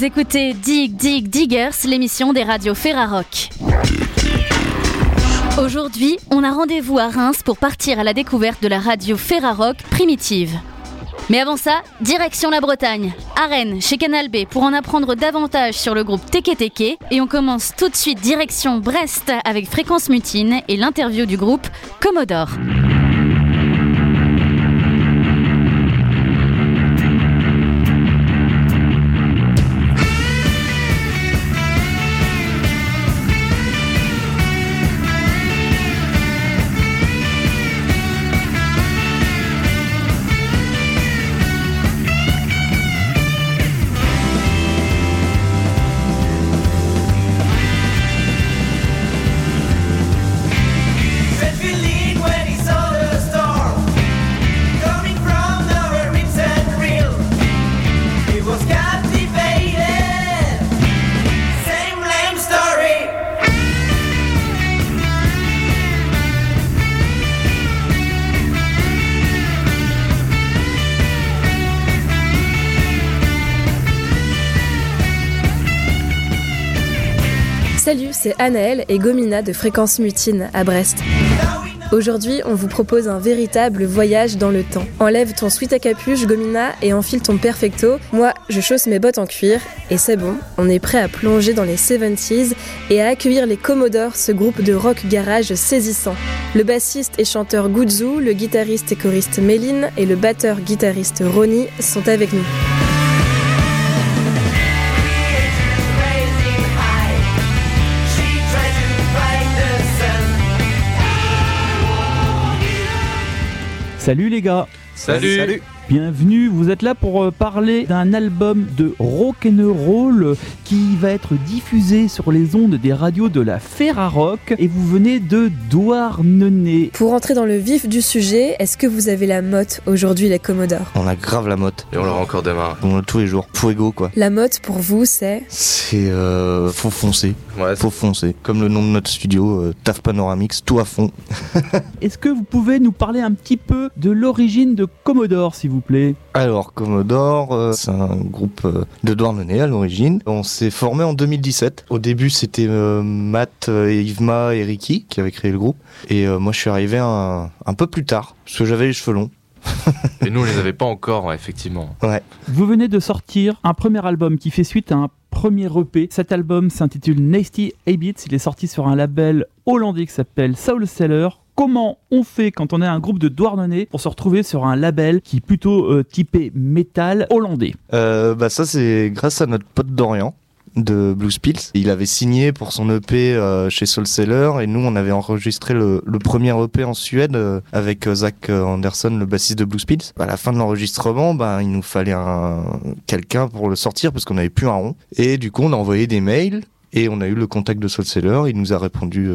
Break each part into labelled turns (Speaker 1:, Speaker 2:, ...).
Speaker 1: Vous écoutez Dig Dig Diggers, l'émission des radios Ferrarock. Aujourd'hui, on a rendez-vous à Reims pour partir à la découverte de la radio Ferrarock primitive. Mais avant ça, direction la Bretagne, à Rennes, chez Canal B, pour en apprendre davantage sur le groupe Teke Teke. Et on commence tout de suite direction Brest avec Fréquence Mutine et l'interview du groupe Commodore.
Speaker 2: Anaël et Gomina de Fréquence Mutine à Brest. Aujourd'hui, on vous propose un véritable voyage dans le temps. Enlève ton sweat à capuche, Gomina, et enfile ton perfecto. Moi, je chausse mes bottes en cuir, et c'est bon, on est prêt à plonger dans les 70s et à accueillir les Commodores, ce groupe de rock garage saisissant. Le bassiste et chanteur Guzzu, le guitariste et choriste Méline et le batteur-guitariste Ronnie sont avec nous.
Speaker 3: Salut les gars
Speaker 4: Salut.
Speaker 3: Bienvenue, vous êtes là pour euh, parler d'un album de rock'n'roll qui va être diffusé sur les ondes des radios de la Ferrarock et vous venez de Douarnenez.
Speaker 2: Pour entrer dans le vif du sujet, est-ce que vous avez la motte aujourd'hui, les Commodores?
Speaker 4: On a grave la motte.
Speaker 5: Et on l'aura encore demain.
Speaker 4: On l'a tous les jours. Fuego quoi.
Speaker 2: La motte, pour vous, c'est?
Speaker 4: C'est euh, faut foncer.
Speaker 5: Ouais,
Speaker 4: Faut foncer. Comme le nom de notre studio, euh, TAF Panoramix, tout à fond.
Speaker 3: Est-ce que vous pouvez nous parler un petit peu de l'origine de Commodore s'il vous plaît
Speaker 4: Alors Commodore, euh, c'est un groupe euh, de Douarnenez à l'origine. On s'est formé en 2017. Au début c'était euh, Matt, euh, et Yvma et Ricky qui avaient créé le groupe. Et euh, moi je suis arrivé un, un peu plus tard parce que j'avais les cheveux longs.
Speaker 5: Et nous, on les avait pas encore, ouais, effectivement.
Speaker 3: Vous venez de sortir un premier album qui fait suite à un premier EP. Cet album s'intitule Nasty Habits. Il est sorti sur un label hollandais qui s'appelle Soul Seller. Comment on fait quand on est un groupe de Douarnenez pour se retrouver sur un label qui est plutôt euh, typé métal hollandais?
Speaker 4: Euh, bah ça c'est grâce à notre pote Dorian de Blue Spills. Il avait signé pour son EP euh, chez Soul Seller et nous on avait enregistré le, premier EP en Suède euh, avec Zach Anderson, le bassiste de Blue Spills. À la fin de l'enregistrement, bah, il nous fallait un quelqu'un pour le sortir parce qu'on n'avait plus un rond. Et du coup on a envoyé des mails et on a eu le contact de Soul Seller. Il nous a répondu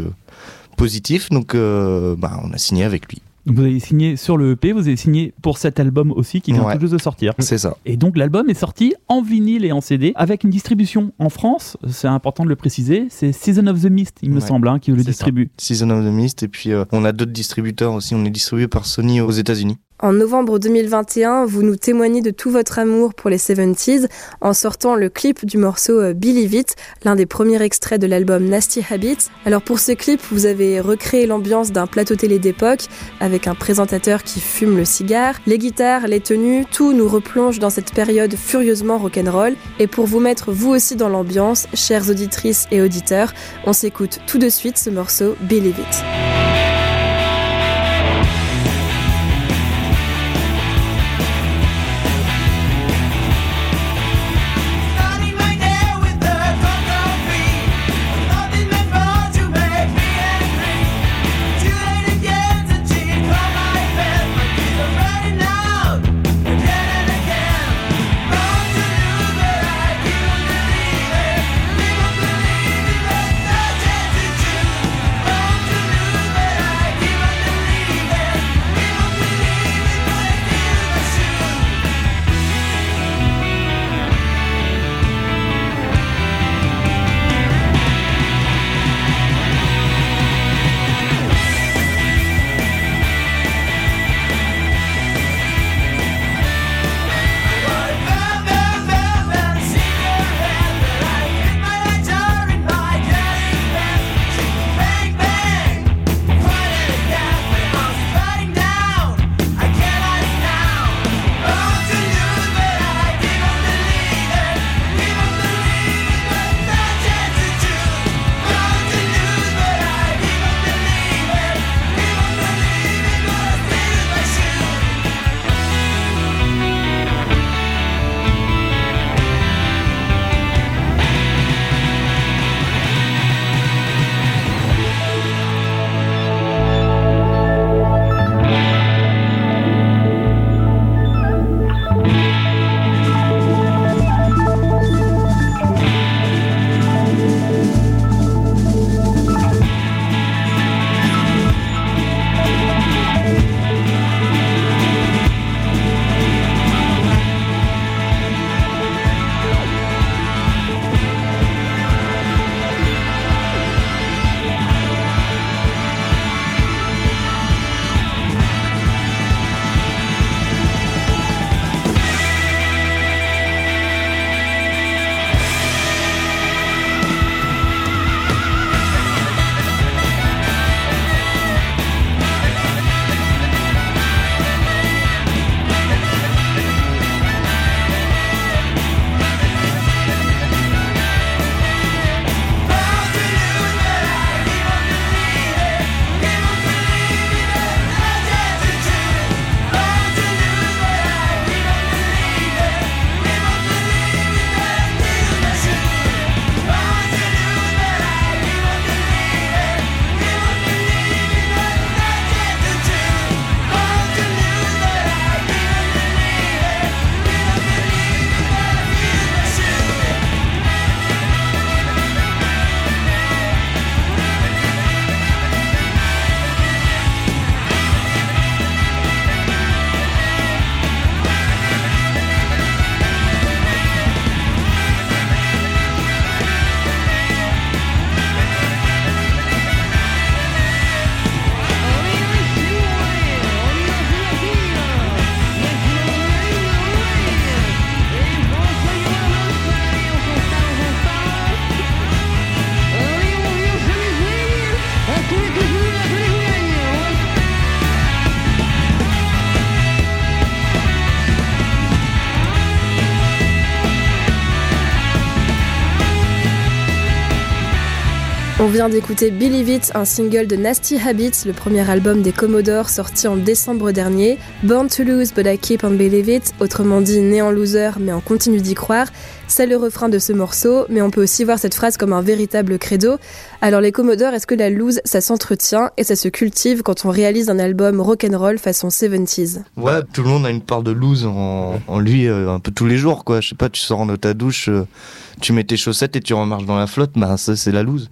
Speaker 4: positif donc euh, bah, on a signé avec lui.
Speaker 3: Donc vous avez signé sur le EP, vous avez signé pour cet album aussi qui vient
Speaker 4: Ouais.
Speaker 3: tout juste de sortir.
Speaker 4: C'est ça.
Speaker 3: Et donc l'album est sorti en vinyle et en CD avec une distribution en France, c'est important de le préciser, c'est Season of the Mist il me
Speaker 4: Ouais.
Speaker 3: semble hein, qui le
Speaker 4: C'est ça.
Speaker 3: distribue.
Speaker 4: Season of the Mist et puis euh, on a d'autres distributeurs aussi. On est distribué par Sony aux États-Unis.
Speaker 2: En novembre 2021, vous nous témoignez de tout votre amour pour les 70s en sortant le clip du morceau euh, Believe It, l'un des premiers extraits de l'album Nasty Habits. Alors pour ce clip, vous avez recréé l'ambiance d'un plateau télé d'époque avec un présentateur qui fume le cigare, les guitares, les tenues, tout nous replonge dans cette période furieusement rock'n'roll. Et pour vous mettre vous aussi dans l'ambiance, chères auditrices et auditeurs, on s'écoute tout de suite ce morceau Believe It. Vient d'écouter Believe It, un single de Nasty Habits, le premier album des Commodores sorti en décembre dernier. Born to lose but I keep on believe it, autrement dit né en loser mais on continue d'y croire. C'est le refrain de ce morceau, mais on peut aussi voir cette phrase comme un véritable credo. Alors les Commodores, est-ce que la lose, ça s'entretient et ça se cultive quand on réalise un album rock'n'roll façon 70s
Speaker 4: Ouais, tout le monde a une part de loose en, lui euh, un peu tous les jours, quoi. Je sais pas, tu sors de ta douche, euh, tu mets tes chaussettes et tu remarches dans la flotte, bah ça c'est la loose.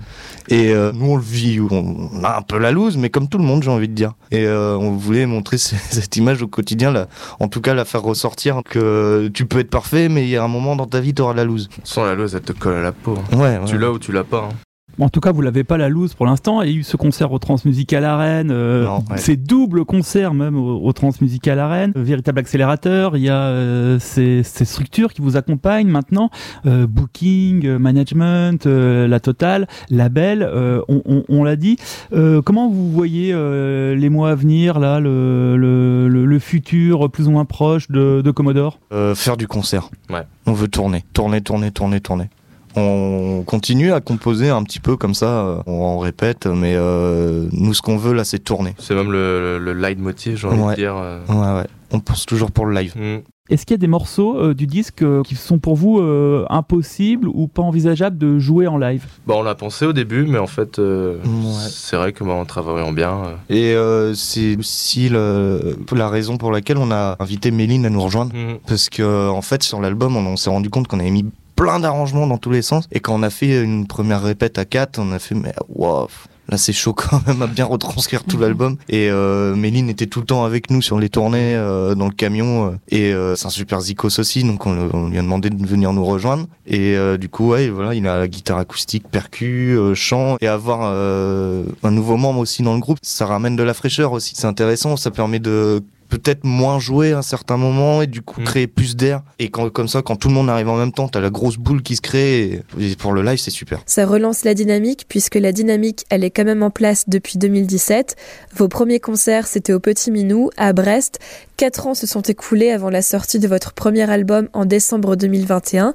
Speaker 4: Et euh, nous on le vit, on, a un peu la loose, mais comme tout le monde j'ai envie de dire. Et on voulait montrer cette image au quotidien, là, en tout cas la faire ressortir que tu peux être parfait, mais il y a un moment dans ta vie t'auras la loose.
Speaker 5: Sans la lose, elle te colle à la peau.
Speaker 4: Ouais, ouais.
Speaker 5: Tu l'as ou tu l'as pas. hein.
Speaker 3: En tout cas, vous l'avez pas la loose pour l'instant. Il y a eu ce concert au Transmusical Arène, euh,
Speaker 4: ouais.
Speaker 3: ces doubles concerts même au, au Transmusical Arène, Euh, véritable accélérateur. Il y a euh, ces, ces structures qui vous accompagnent maintenant, euh, booking, management, euh, la totale, label. euh, on on- on l'a dit. Euh, comment vous voyez euh, les mois à venir là, le, le, le- le futur plus ou moins proche de, de Commodore?
Speaker 4: Euh, faire du concert.
Speaker 5: Ouais.
Speaker 4: On veut tourner, tourner, tourner, tourner, tourner. On continue à composer un petit peu comme ça, euh, on répète, mais euh, nous ce qu'on veut là c'est tourner.
Speaker 5: C'est même le, le, le leitmotiv, j'ai envie
Speaker 4: Ouais.
Speaker 5: de dire. euh.
Speaker 4: Ouais ouais, on pense toujours pour le live.
Speaker 5: Mm.
Speaker 3: Est-ce qu'il y a des morceaux euh, du disque euh, qui sont pour vous euh, impossibles ou pas envisageables de jouer en live?
Speaker 5: Bon, on l'a pensé au début, mais en fait, euh,
Speaker 4: Ouais.
Speaker 5: c'est vrai que bah, en travaillant bien, euh,
Speaker 4: Et euh, c'est aussi le- la raison pour laquelle on a invité Méline à nous rejoindre.
Speaker 5: mm.
Speaker 4: Parce que en fait sur l'album on, on s'est rendu compte qu'on avait mis plein d'arrangements dans tous les sens. Et quand on a fait une première répète à 4, on a fait mais wow, là c'est chaud quand même à bien retranscrire tout l'album. Et euh, Méline était tout le temps avec nous sur les tournées, euh, dans le camion. euh, et euh, c'est un super zikos aussi, donc on, lui a demandé de venir nous rejoindre. Et euh, du coup ouais voilà, il a la guitare acoustique, percu, euh, chant. Et avoir euh, un nouveau membre aussi dans le groupe, ça ramène de la fraîcheur aussi. C'est intéressant, ça permet de peut-être moins jouer à un certain moment et du coup
Speaker 5: Mm.
Speaker 4: créer plus d'air. Et quand, comme ça, quand tout le monde arrive en même temps, t'as la grosse boule qui se crée. Et, et pour le live, c'est super.
Speaker 2: Ça relance la dynamique puisque la dynamique, elle est quand même en place depuis 2017. Vos premiers concerts, c'était au Petit Minou, à Brest. Quatre ans se sont écoulés avant la sortie de votre premier album en décembre 2021.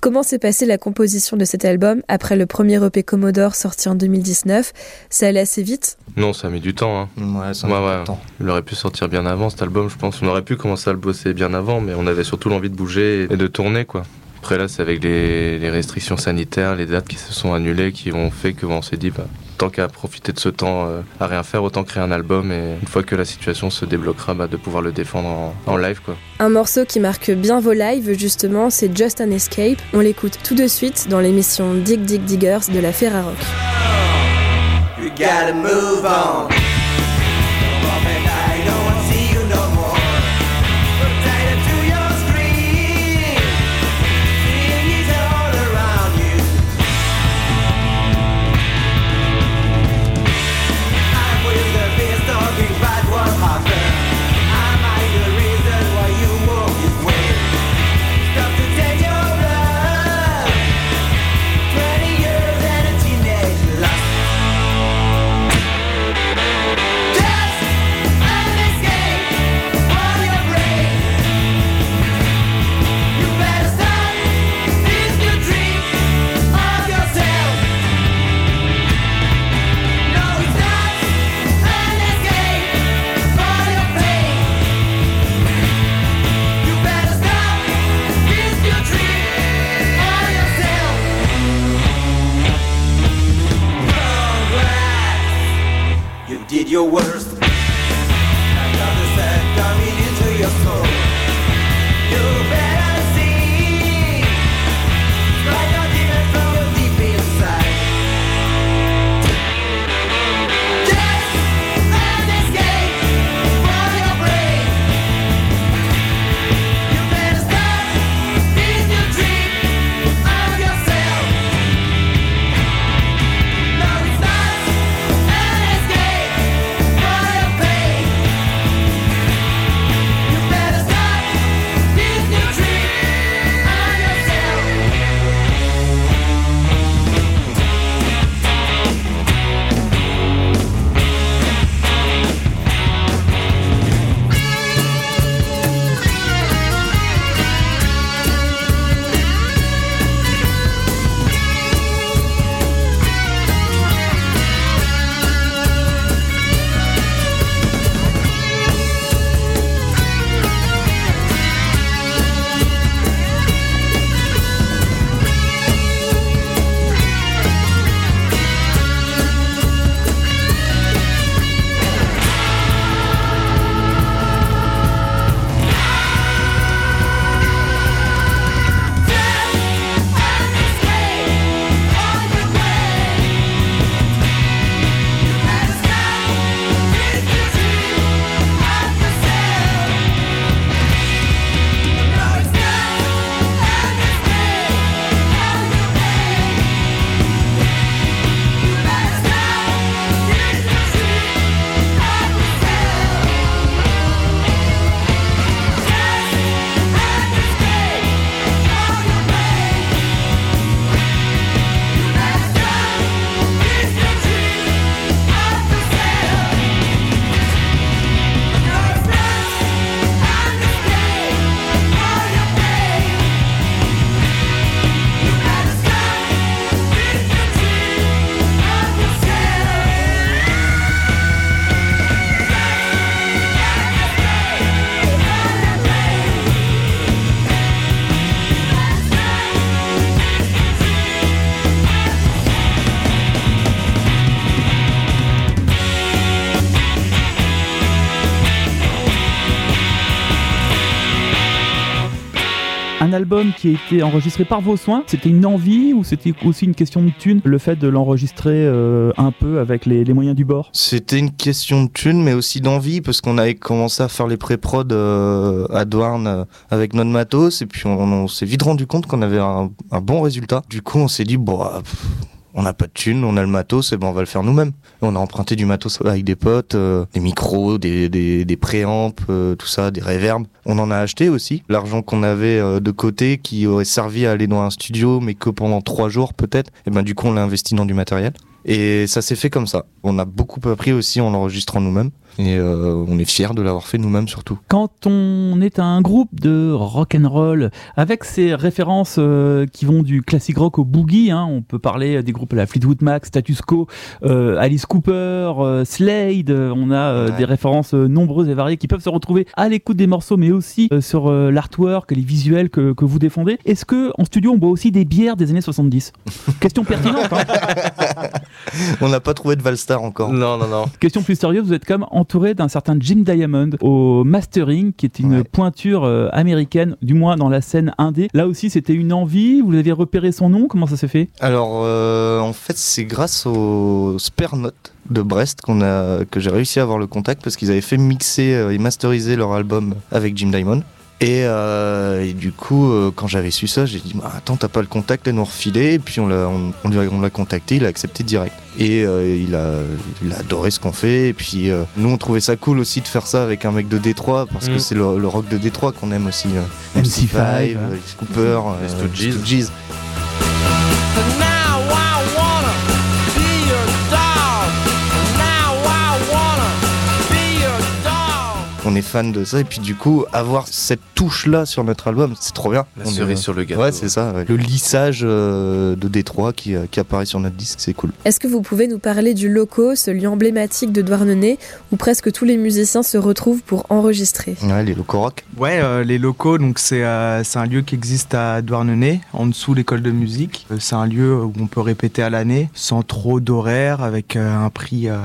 Speaker 2: Comment s'est passée la composition de cet album après le premier EP Commodore sorti en 2019 Ça allait assez vite?
Speaker 5: Non, ça a mis du temps. hein.
Speaker 4: Ouais, ça
Speaker 5: Ouais,
Speaker 4: met
Speaker 5: ouais.
Speaker 4: du temps.
Speaker 5: Il aurait pu sortir bien avant cet album, je pense. On aurait pu commencer à le bosser bien avant, mais on avait surtout l'envie de bouger et de tourner, quoi. Après là, c'est avec les, les restrictions sanitaires, les dates qui se sont annulées, qui ont fait que bon, on s'est dit, bah, tant qu'à profiter de ce temps euh, à rien faire, autant créer un album et une fois que la situation se débloquera, bah, de pouvoir le défendre en, en live, quoi.
Speaker 2: Un morceau qui marque bien vos lives, justement, c'est Just an Escape. On l'écoute tout de suite dans l'émission Dig Dig Diggers de la Ferrarock.
Speaker 6: You gotta move on. your work.
Speaker 3: Album qui a été enregistré par vos soins. C'était une envie ou c'était aussi une question de thune, le fait de l'enregistrer euh, un peu avec les, moyens du bord?
Speaker 4: C'était une question de thune, mais aussi d'envie, parce qu'on avait commencé à faire les pré-prod euh, à Douarn euh, avec notre matos, et puis on, s'est vite rendu compte qu'on avait un, bon résultat. Du coup, on s'est dit, ah, pff, on n'a pas de thune, on a le matos, et ben on va le faire nous-mêmes. On a emprunté du matos avec des potes, euh, des micros, des, des, euh, tout ça, des reverbs. On en a acheté aussi. L'argent qu'on avait euh, de côté, qui aurait servi à aller dans un studio, mais que pendant trois jours peut-être, et ben du coup on l'a investi dans du matériel. Et ça s'est fait comme ça. On a beaucoup appris aussi en l'enregistrant nous-mêmes. Et euh, on est fiers de l'avoir fait nous-mêmes surtout.
Speaker 3: Quand on est un groupe de rock and roll avec ces références euh, qui vont du classique rock au boogie, hein, on peut parler des groupes à la Fleetwood Mac, Status Quo, euh, Alice Cooper, euh, Slade. On a euh,
Speaker 4: Ouais.
Speaker 3: des références nombreuses et variées qui peuvent se retrouver à l'écoute des morceaux, mais aussi euh, sur euh, l'artwork, les visuels que, que vous défendez. Est-ce que en studio on boit aussi des bières des années 70 Question pertinente. hein.
Speaker 4: On n'a pas trouvé de Valstar encore.
Speaker 5: Non, non, non.
Speaker 3: Question plus sérieuse, vous êtes quand même entouré d'un certain Jim Diamond au mastering, qui est une
Speaker 4: Ouais.
Speaker 3: pointure euh, américaine, du moins dans la scène indé. Là aussi, c'était une envie. Vous avez repéré son nom? Comment ça s'est fait?
Speaker 4: Alors, euh, en fait, c'est grâce au Spare Note de Brest qu'on a, que j'ai réussi à avoir le contact parce qu'ils avaient fait mixer euh, et masteriser leur album avec Jim Diamond. Et, euh, et du coup, euh, quand j'avais su ça, j'ai dit bah, Attends, t'as pas le contact, et nous refiler. Et puis on l'a, on, on lui a- on l'a contacté, il a accepté direct. Et euh, il, a, il a adoré ce qu'on fait. Et puis euh, nous, on trouvait ça cool aussi de faire ça avec un mec de Détroit parce que
Speaker 5: Mm.
Speaker 4: c'est le, le rock de Détroit qu'on aime aussi. euh,
Speaker 3: MC5,
Speaker 4: MC5, euh, Alice Cooper,
Speaker 5: Les
Speaker 4: euh,
Speaker 5: Stooges.
Speaker 4: On est fan de ça et puis du coup avoir cette touche là sur notre album c'est trop bien
Speaker 5: La
Speaker 4: On est-
Speaker 5: cerise sur le gâteau.
Speaker 4: ouais c'est ça ouais. le lissage euh, de Détroit qui, euh, qui apparaît sur notre disque c'est cool
Speaker 2: Est-ce que vous pouvez nous parler du loco, ce lieu emblématique de Douarnenez, où presque tous les musiciens se retrouvent pour enregistrer?
Speaker 4: Ouais les locaux rock
Speaker 7: Ouais, euh, les locaux, donc c'est euh, un lieu qui existe à Douarnenez, en dessous de l'école de musique. Euh, c'est un lieu où on peut répéter à l'année, sans trop d'horaire, avec euh, un prix euh,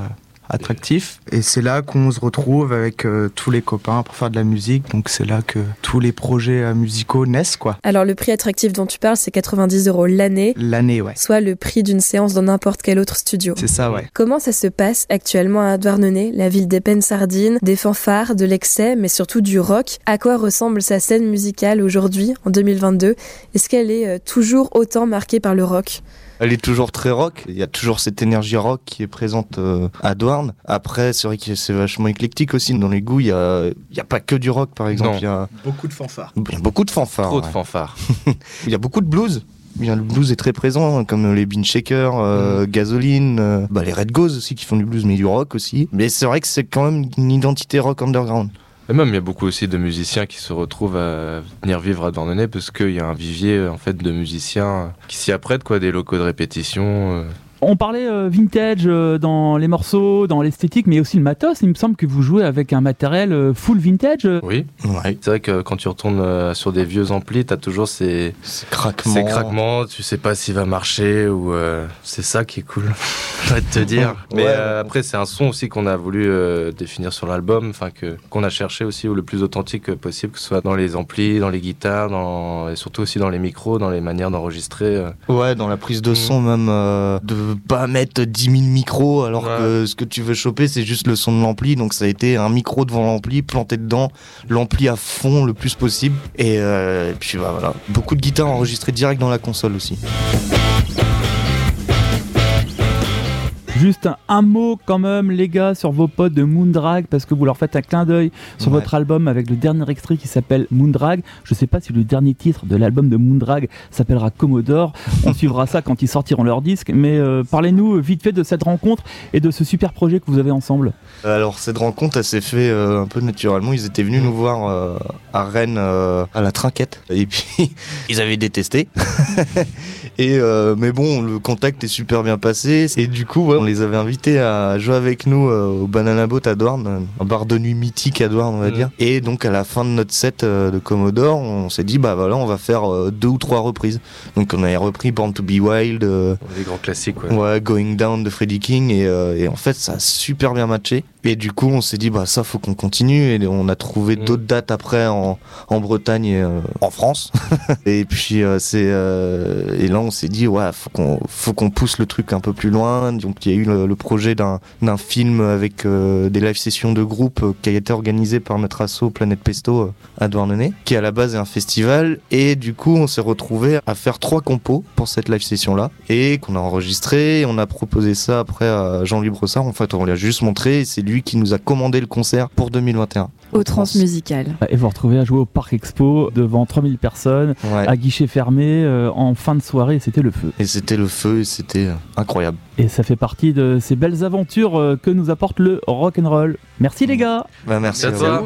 Speaker 7: attractif. Et c'est là qu'on se retrouve avec euh, tous les copains pour faire de la musique. Donc c'est là que tous les projets euh, musicaux naissent, quoi.
Speaker 2: Alors le prix attractif dont tu parles, c'est 90 euros l'année,
Speaker 7: L'année, ouais.
Speaker 2: soit le prix d'une séance dans n'importe quel autre studio.
Speaker 7: C'est ça, ouais.
Speaker 2: Comment ça se passe actuellement à Douarnenez, la ville des peines sardines, des fanfares, de l'excès, mais surtout du rock À quoi ressemble sa scène musicale aujourd'hui, en 2022 Est-ce qu'elle est euh, toujours autant marquée par le rock?
Speaker 4: Elle est toujours très rock il y a toujours cette énergie rock qui est présente euh, à Douarn après c'est vrai que c'est vachement éclectique aussi dans les goûts il y a, y a pas que du rock par exemple
Speaker 5: Non.
Speaker 4: il y a,
Speaker 7: Beaucoup de fanfares.
Speaker 4: il y a beaucoup de fanfares
Speaker 5: Trop de fanfares.
Speaker 4: il y a beaucoup de blues Il y a le blues est très présent, hein, comme les Bean Shakers, euh, Gasoline, euh, bah, les Red Ghosts aussi qui font du blues, mais du rock aussi. Mais c'est vrai que c'est quand même une identité rock underground.
Speaker 5: Et même, il y a beaucoup aussi de musiciens qui se retrouvent à venir vivre à Douarnenez parce qu'il y a un vivier en fait de musiciens qui s'y apprêtent, quoi, des locaux de répétition.
Speaker 3: On parlait euh, vintage euh, dans les morceaux, dans l'esthétique, mais aussi le matos. Il me semble que vous jouez avec un matériel euh, full vintage.
Speaker 5: Oui,
Speaker 4: Ouais,
Speaker 5: c'est vrai que quand tu retournes euh, sur des vieux amplis, t'as toujours ces,
Speaker 4: c'est craquement.
Speaker 5: ces craquements, tu sais pas s'il va marcher ou euh, c'est ça qui est cool, je te dire. Mais
Speaker 4: Ouais.
Speaker 5: euh, après, c'est un son aussi qu'on a voulu euh, définir sur l'album, enfin que qu'on a cherché aussi au le plus authentique possible, que ce soit dans les amplis, dans les guitares, dans, et surtout aussi dans les micros, dans les manières d'enregistrer. euh.
Speaker 4: Ouais, dans la prise de
Speaker 5: Mm.
Speaker 4: son même, euh, pas mettre 10 000 micros alors
Speaker 5: Ouais.
Speaker 4: que ce que tu veux choper c'est juste le son de l'ampli. Donc ça a été un micro devant l'ampli, planté dedans, l'ampli à fond le plus possible. Et, euh, et puis bah, voilà, beaucoup de guitares enregistrées direct dans la console aussi.
Speaker 3: Juste un, un mot quand même, les gars, sur vos potes de Moondrag, parce que vous leur faites un clin d'œil sur
Speaker 4: Ouais.
Speaker 3: votre album avec le dernier extrait qui s'appelle Moondrag. Je sais pas si le dernier titre de l'album de Moondrag s'appellera Commodore. On suivra ça quand ils sortiront leur disque. Mais euh, parlez-nous vite fait de cette rencontre et de ce super projet que vous avez ensemble.
Speaker 4: Alors cette rencontre, elle s'est fait euh, un peu naturellement. Ils étaient venus nous voir euh, à Rennes euh, à la Trinquette et puis ils avaient détesté. Et euh, mais bon, le contact est super bien passé. Et du coup, ouais, on les avait invités à jouer avec nous euh, au Banana Boat à Douarn, un bar de nuit mythique à Douarn, on va
Speaker 5: Mhm.
Speaker 4: dire. Et donc à la fin de notre set euh, de Commodore, on s'est dit bah voilà, on va faire deux ou trois reprises. Donc on avait repris Born to Be Wild.
Speaker 5: Les grands classiques, ouais.
Speaker 4: Ouais, Going Down de Freddie King et, et en fait ça a super bien matché et du coup on s'est dit bah ça faut qu'on continue et on a trouvé
Speaker 5: Mm.
Speaker 4: d'autres dates après en, en Bretagne et euh, en France et puis euh, c'est euh, et là on s'est dit ouais faut qu'on pousse le truc un peu plus loin. Donc il y a eu le, projet d'un d'un film avec euh, des live sessions de groupe euh, qui a été organisé par notre asso Planète Pesto euh, à Douarnenez qui à la base est un festival. Et du coup on s'est retrouvé à faire trois compos pour cette live session là et qu'on a enregistré. On a proposé ça après à Jean-Louis Brossard en fait on lui a juste montré. Et c'est lui qui nous a commandé le concert pour 2021
Speaker 8: Au transmusical.
Speaker 3: Et vous retrouvez à jouer au Parc Expo devant 3000 personnes,
Speaker 4: ouais.
Speaker 3: à guichet fermé, euh, en fin de soirée, c'était le feu.
Speaker 4: et c'était le feu et c'était euh, incroyable
Speaker 3: Et ça fait partie de ces belles aventures euh, que nous apporte le rock and roll. Merci les gars
Speaker 4: bah, merci,
Speaker 5: à toi.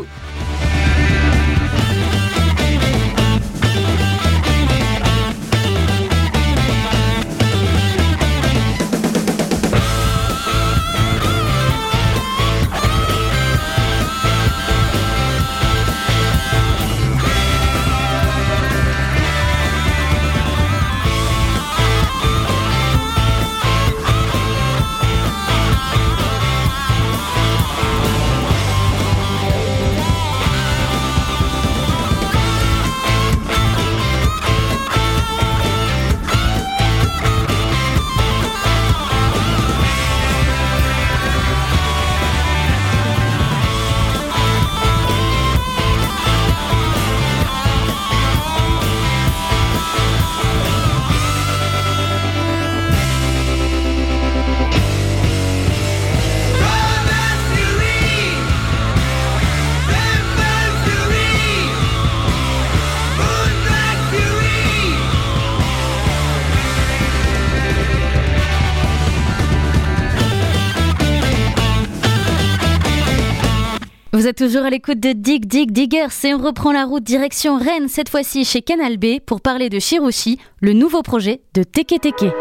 Speaker 4: Vous.
Speaker 1: Êtes toujours à l'écoute de Dig Dig Diggers et on reprend la route direction Rennes, cette fois-ci chez Canal B, pour parler de Shiroshi, le nouveau projet de Teke Teke.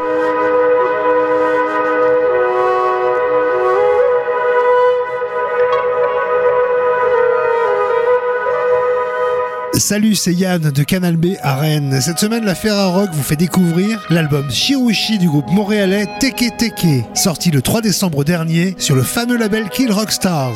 Speaker 9: Salut, c'est Yann de Canal B à Rennes. Cette semaine, la Ferrarock vous fait découvrir l'album Shiroshi du groupe montréalais Teke Teke, sorti le 3 décembre dernier sur le fameux label Kill Rock Stars.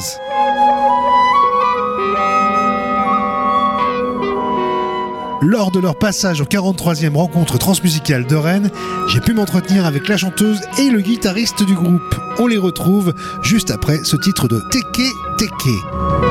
Speaker 9: Lors de leur passage au 43e rencontre transmusicale de Rennes, j'ai pu m'entretenir avec la chanteuse et le guitariste du groupe. On les retrouve juste après ce titre de Teke Teke.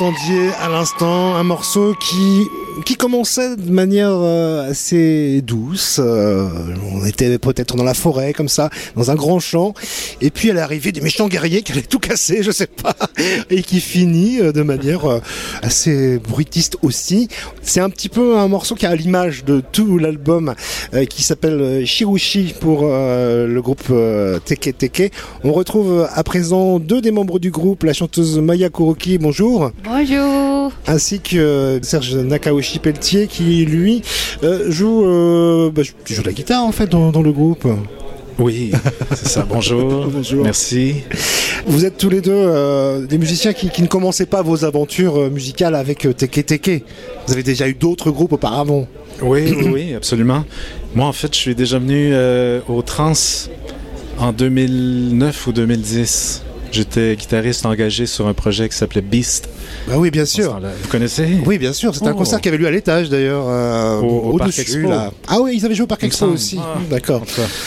Speaker 9: Entendiez à l'instant un morceau qui qui commençait de manière euh, assez douce. Euh, on était peut-être dans la forêt comme ça, dans un grand champ, et puis à l'arrivée des méchants guerriers qui allaient tout casser, je sais pas, et qui finit euh, de manière assez bruitiste aussi. C'est un petit peu un morceau qui a l'image de tout l'album qui s'appelle Shirushi pour le groupe Teke Teke. On retrouve à présent deux des membres du groupe, la chanteuse Maya Kuroki, bonjour,
Speaker 8: Bonjour.
Speaker 9: ainsi que Serge Nakaoshi Pelletier qui lui euh, joue, euh, bah, tu joues de la guitare en fait dans, dans le groupe.
Speaker 10: Oui, c'est ça. Bonjour.
Speaker 9: Bonjour.
Speaker 10: Merci.
Speaker 9: Vous êtes tous les deux euh, des musiciens qui, qui ne commençaient pas vos aventures euh, musicales avec euh, Teke Teke. Vous avez déjà eu d'autres groupes auparavant.
Speaker 10: Oui, oui, oui, absolument. Moi, en fait, je suis déjà venu au Trans en 2009 ou 2010. J'étais guitariste engagé sur un projet qui s'appelait Beast.
Speaker 9: Bah oui, bien sûr.
Speaker 10: Vous connaissez?
Speaker 9: Oui, bien sûr. C'était un
Speaker 10: Oh.
Speaker 9: concert qui avait lieu à l'étage d'ailleurs, euh,
Speaker 10: Au- au. Expo.
Speaker 9: là. Ah oui, ils avaient joué au Parc Expo aussi.
Speaker 10: Ah.
Speaker 9: D'accord.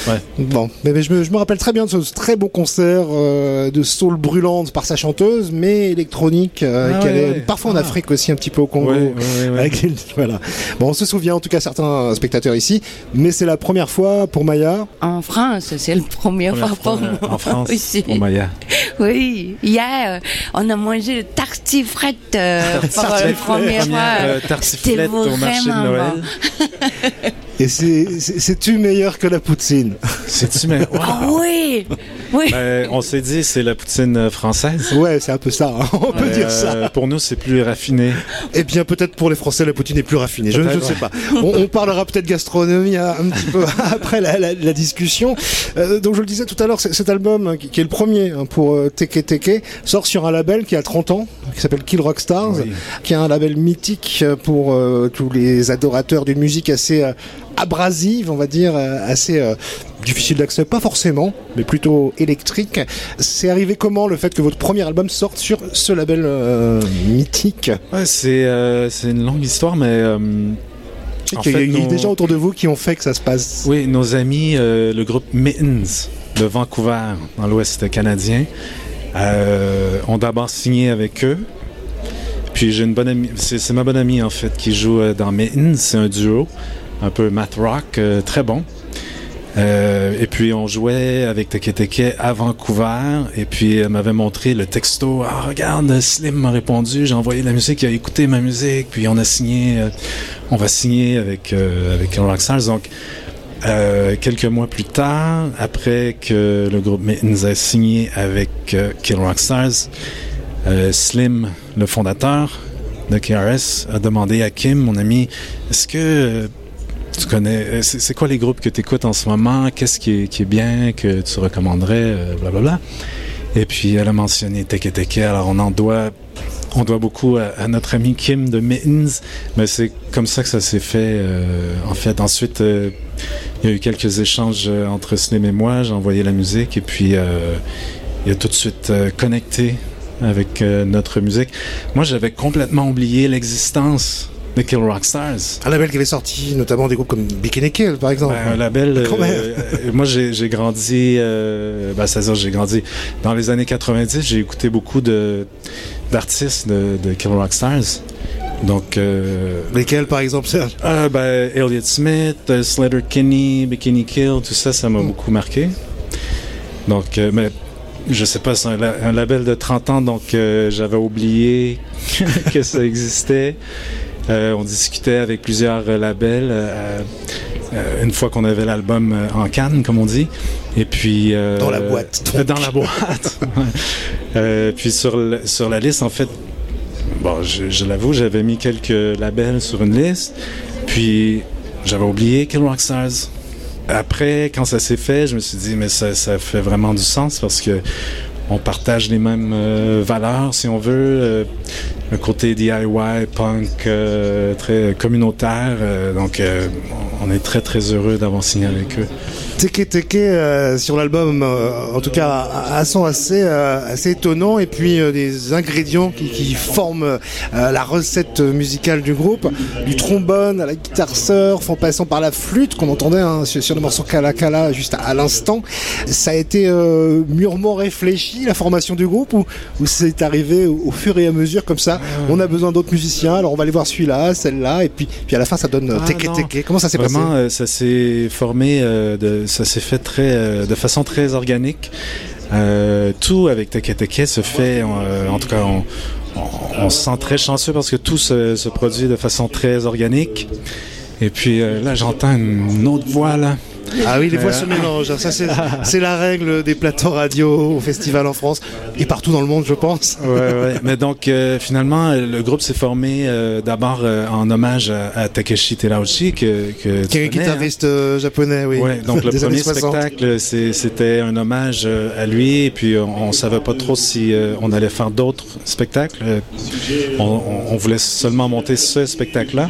Speaker 10: Ouais.
Speaker 9: Bon, mais, mais je, me, je me rappelle très bien de ce très beau concert euh, de soul brûlante par sa chanteuse, mais électronique, euh,
Speaker 10: Ah
Speaker 9: qui allait
Speaker 10: ouais.
Speaker 9: parfois en
Speaker 10: Ah.
Speaker 9: Afrique aussi, un petit peu au Congo.
Speaker 10: Ouais, ouais, ouais, ouais.
Speaker 9: Avec voilà. Bon, on se souvient en tout cas certains spectateurs ici, mais c'est la première fois pour Maya.
Speaker 8: En France, c'est la première,
Speaker 10: Première
Speaker 8: fois pour
Speaker 10: fois,
Speaker 8: moi.
Speaker 10: en France,
Speaker 8: aussi.
Speaker 10: pour Maya.
Speaker 8: Oui, hier, euh, on a mangé le tartiflette euh, pour la première fois.
Speaker 10: Euh, tartiflette au marché de Noël.
Speaker 9: Et c'est- c'est- c'est-tu meilleur que la poutine?
Speaker 10: C'est-tu mais
Speaker 8: Ah oui, oui.
Speaker 10: Ben, on s'est dit c'est la poutine euh, française.
Speaker 9: Ouais, c'est un peu ça, hein, on peut dire ça.
Speaker 10: euh, Pour nous, c'est plus raffiné.
Speaker 9: Eh bien, peut-être pour les Français, la poutine est plus raffinée. Je, ne sais pas. On, on parlera peut-être gastronomie hein, un petit peu après la, la- la discussion. Euh, donc, je le disais tout à l'heure, cet album, hein, qui, qui est le premier hein, pour euh, Teke Teke, sort sur un label qui a 30 ans, qui s'appelle Kill Rock Stars,
Speaker 10: Oui.
Speaker 9: qui est un label mythique pour euh, tous les adorateurs d'une musique assez euh, abrasive, on va dire, assez euh, difficile d'accès, pas forcément, mais plutôt électrique. C'est arrivé comment le fait que votre premier album sorte sur ce label euh, mythique?
Speaker 10: Ouais, c'est euh, c'est une longue histoire, mais euh,
Speaker 9: qu'il y a
Speaker 10: nos-
Speaker 9: des gens autour de vous qui ont fait que ça se passe?
Speaker 10: oui, nos amis, le groupe Mittens de Vancouver, dans l'Ouest canadien, ont d'abord signé avec eux. Puis j'ai une bonne amie, c'est c'est ma bonne amie en fait qui joue dans Mittens, c'est un duo, un peu math rock, très bon. Euh, et puis on jouait avec Teke Teke à Vancouver. Et puis elle m'avait montré le texto ah regarde Slim m'a répondu. J'ai envoyé la musique. Il a écouté ma musique puis on a signé euh, on va signer avec euh, avec Rockstars. Donc euh, quelques mois plus tard, après que le groupe Mittens a signé avec euh, Kill Rock Stars, euh, Slim, le fondateur de KRS, a demandé à Kim, mon ami, est-ce que euh, tu connais, euh, c'est quoi les groupes que tu écoutes en ce moment? Qu'est-ce qui est, qui est bien, que tu recommanderais, euh, blablabla. Et puis elle a mentionné Teke Teke, alors on en doit on doit beaucoup à, notre ami Kim de Mittens, mais c'est comme ça que ça s'est fait. euh, en fait, ensuite, euh, il y a eu quelques échanges euh, entre Slim et moi. J'ai envoyé la musique et puis il a tout de suite connecté avec notre musique. Moi, j'avais complètement oublié l'existence de Kill Rock Stars.
Speaker 9: Un label qui avait sorti notamment des groupes comme Bikini Kill, par exemple.
Speaker 10: Ben, un label. euh, euh, moi, j'ai grandi. Euh, ben, c'est-à-dire, j'ai grandi dans les années 90. J'ai écouté beaucoup d'artistes de, de Kill Rock Stars. Donc, euh,
Speaker 9: Lesquels, par exemple, Serge?
Speaker 10: ah, ben, Elliott Smith, euh, Slater Kinney, Bikini Kill, tout ça, ça m'a
Speaker 9: Mm.
Speaker 10: beaucoup marqué. Donc, euh, mais je sais pas, c'est un, la- un label de 30 ans, donc euh, j'avais oublié que ça existait. Euh, on discutait avec plusieurs labels euh, euh, une fois qu'on avait l'album en canne, comme on dit. Et puis euh,
Speaker 9: Dans la boîte, donc.
Speaker 10: Dans la boîte. Euh, puis sur le- sur la liste, en fait, bon, je, je l'avoue, j'avais mis quelques labels sur une liste. Puis j'avais oublié Kill Rock Stars. Après, quand ça s'est fait, je me suis dit, mais ça, ça fait vraiment du sens parce que on partage les mêmes euh, valeurs, si on veut. Le côté DIY, punk, euh, très communautaire. euh, donc, euh, on est très, très heureux d'avoir signé avec eux.
Speaker 9: Teke Teke euh, sur l'album, euh, en tout cas, a un son assez, euh, assez étonnant et puis des ingrédients qui, qui forment la recette musicale du groupe, du trombone à la guitare surf, en passant par la flûte qu'on entendait hein, sur, sur le morceau Kala Kala juste à, à l'instant. Ça a été mûrement réfléchi la formation du groupe ou, ou c'est arrivé au, au fur et à mesure comme ça? On a besoin d'autres musiciens, alors on va aller voir celui-là, celle-là, et puis, puis à la fin ça donne
Speaker 10: Ah,
Speaker 9: Teke. Teke. Comment ça s'est passé?
Speaker 10: Vraiment, ça s'est formé, de, ça s'est fait très, euh, de façon très organique. Euh, tout avec Teke se fait, euh, en tout cas, on, on, se sent très chanceux parce que tout se, produit de façon très organique. Et puis euh, là, j'entends une autre voix là.
Speaker 9: Ah oui, les voix se mélangent. Ça, c'est la règle des plateaux radio au festival en France et partout dans le monde, je pense.
Speaker 10: Ouais, ouais. Mais donc, euh, finalement, le groupe s'est formé euh, d'abord euh, en hommage à, à Takeshi Terauchi, que, que
Speaker 9: Qui est un
Speaker 10: hein.
Speaker 9: guitariste japonais, oui.
Speaker 10: Ouais, donc le premier
Speaker 9: années 60.
Speaker 10: spectacle, c'était un hommage à lui, et puis on, on savait pas trop si on allait faire d'autres spectacles. On, on- on voulait seulement monter ce spectacle-là.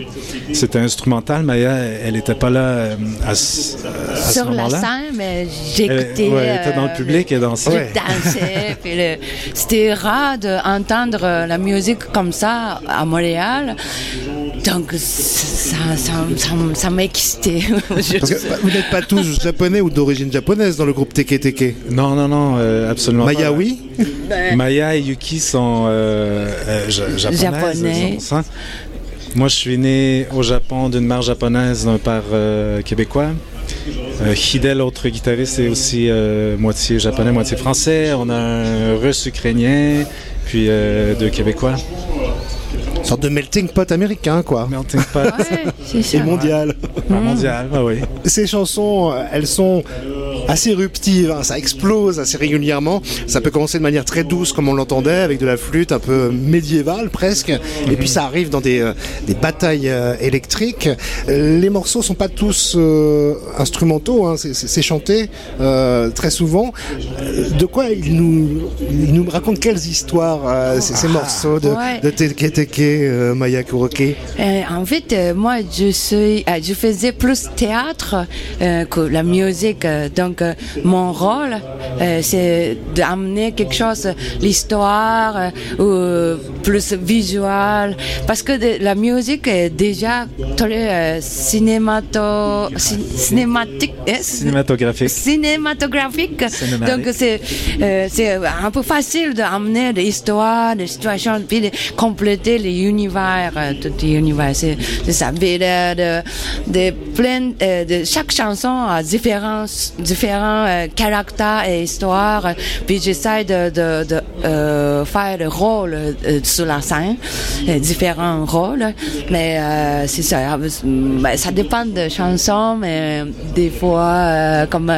Speaker 10: C'était instrumental, Maya, elle était pas là à, à
Speaker 8: Sur la scène, j'écoutais.
Speaker 10: ouais, elle était dans le
Speaker 8: euh,
Speaker 10: public et.
Speaker 8: Je dansais. le- C'était rare d'entendre la musique comme ça à Montréal. Donc, ça, ça, ça, ça
Speaker 9: bah, vous n'êtes pas tous japonais ou d'origine japonaise dans le groupe Teke Teke.
Speaker 10: Non, non, non, euh, absolument
Speaker 9: Maya,
Speaker 10: pas.
Speaker 9: oui.
Speaker 10: Maya et Yuki sont euh, euh, japonaises.
Speaker 8: Japonais.
Speaker 10: Moi, je suis né au Japon d'une mère japonaise, d'un père euh, québécois. Euh, Hidel, l'autre guitariste, est aussi euh, moitié japonais, moitié français. On a un russe ukrainien, puis euh, deux québécois.
Speaker 9: Une sorte de melting pot américain, quoi.
Speaker 10: Melting pot
Speaker 8: Ouais, c'est
Speaker 9: Et mondial.
Speaker 10: mondial, ah oui.
Speaker 9: Ces chansons, euh, elles sont assez éruptives, hein, ça explose assez régulièrement. Ça peut commencer de manière très douce, comme on l'entendait, avec de la flûte un peu médiévale presque. Et puis ça arrive dans des, euh, des batailles euh, électriques. Les morceaux sont pas tous euh, instrumentaux, hein, c'est- c'est c'est chanté euh, très souvent. De quoi ils nous, ils nous racontent quelles histoires euh, ces, ces morceaux de,
Speaker 8: Ouais.
Speaker 9: de Teke Teke, euh, Maya Kuroke
Speaker 8: Euh, en fait, euh, moi, je suis, euh, je faisais plus théâtre euh, que la musique. donc, euh, mon rôle, euh, c'est d'amener quelque chose, l'histoire, euh, ou plus visuel, parce que de- la musique est déjà très euh, cinémato, cinématique. hein,
Speaker 10: Cinématographique.
Speaker 8: cinématographique. Donc c'est euh, c'est un peu facile d'amener des histoires, des situations, puis de compléter les univers, euh, tout l'univers. C'est ça. Puis de, de, plein, euh, de chaque chanson a différents différents euh, caractères et histoires. Puis j'essaie de, faire le rôle euh, sur la scène, différents rôles. Mais c'est ça. Ben, ça dépend de chansons, mais des fois, comme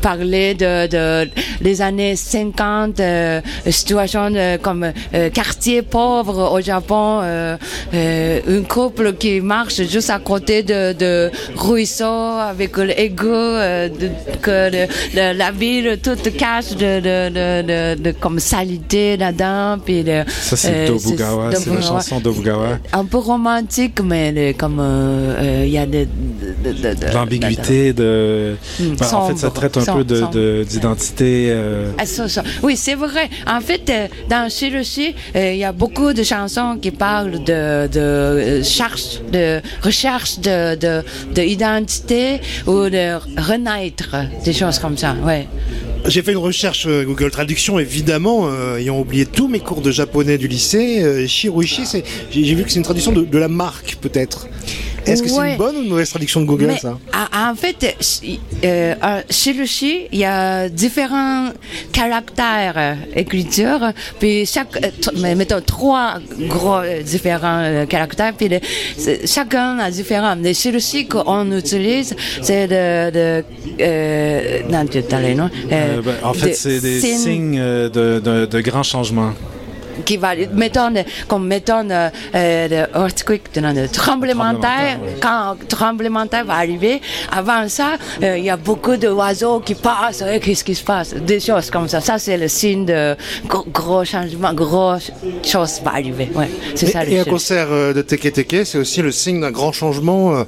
Speaker 8: parler de, les années 50, euh, situation de, comme quartier pauvre au Japon, euh, euh, un couple qui marche juste à côté de, de ruisseau avec l'égout, euh, de- que le- le- la ville toute cache de, comme salité là-dedans. Puis
Speaker 10: Ça, c'est
Speaker 8: euh,
Speaker 10: Dobugawa, c'est la chanson Dobugawa.
Speaker 8: un peu romantique, mais comme euh, il y a de,
Speaker 10: L'ambiguïté de.
Speaker 8: Hmm,
Speaker 10: Ben, en fait, ça traite un
Speaker 8: sombre,
Speaker 10: peu d'identité.
Speaker 8: Ah. Oui, c'est vrai. En fait, dans Chiroshi, euh, il y a beaucoup de chansons qui parlent de, de euh, de recherche de, de, ou de renaître, des choses comme ça. Ouais.
Speaker 9: J'ai fait une recherche euh, Google Traduction, évidemment, euh, ayant oublié tous mes cours de japonais du lycée. Euh, j'ai vu que c'est une traduction de, de la marque, peut-être. Est-ce que c'est une bonne ou une mauvaise traduction de Google,
Speaker 8: Mais,
Speaker 9: ça
Speaker 8: en- en fait, euh, chez le chi, il y a différents caractères euh, écriture, puis chaque, euh, mettons trois gros euh, différents euh, caractères, puis le- chacun a différent. Mais chez le chi qu'on utilise, c'est de, de euh, non, tu non?
Speaker 10: euh, ben, en fait,
Speaker 8: de
Speaker 10: c'est des
Speaker 8: signes
Speaker 10: signes de, de, de grands changements.
Speaker 8: Qui va, mettons, comme mettons, euh, euh, le earthquake, de tremblement de terre, quand tremblement de terre va arriver, avant ça, euh, il y a beaucoup d'oiseaux qui passent, euh, qu'est-ce qui se passe, des choses comme ça. Ça, c'est le signe de gros, gros changement, gros chose va arriver. Ouais, c'est ça.
Speaker 9: Et,
Speaker 8: le
Speaker 9: et un concert de Teke Teke, c'est aussi le signe d'un grand changement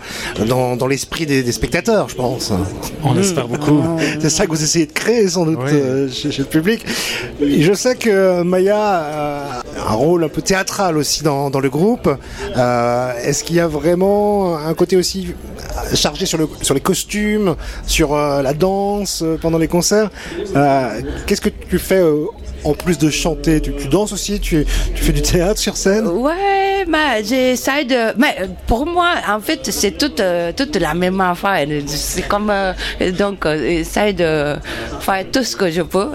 Speaker 9: dans, dans l'esprit des, des spectateurs, je pense.
Speaker 10: On espère beaucoup.
Speaker 9: C'est ça que vous essayez de créer, sans doute,
Speaker 10: Oui.
Speaker 9: chez, chez le public. Et je sais que Maya un rôle un peu théâtral aussi dans, le groupe. Euh, Est-ce qu'il y a vraiment un côté aussi chargé sur, sur les costumes, sur euh, la danse euh, pendant les concerts? Euh, Qu'est-ce que tu fais euh, en plus de chanter tu, tu danses aussi tu, tu fais du théâtre sur scène?
Speaker 8: Ouais, mais j'essaie de. Mais pour moi, en fait, c'est toute, euh, toute la même affaire. C'est comme. euh, donc, euh, j'essaie de faire tout ce que je peux.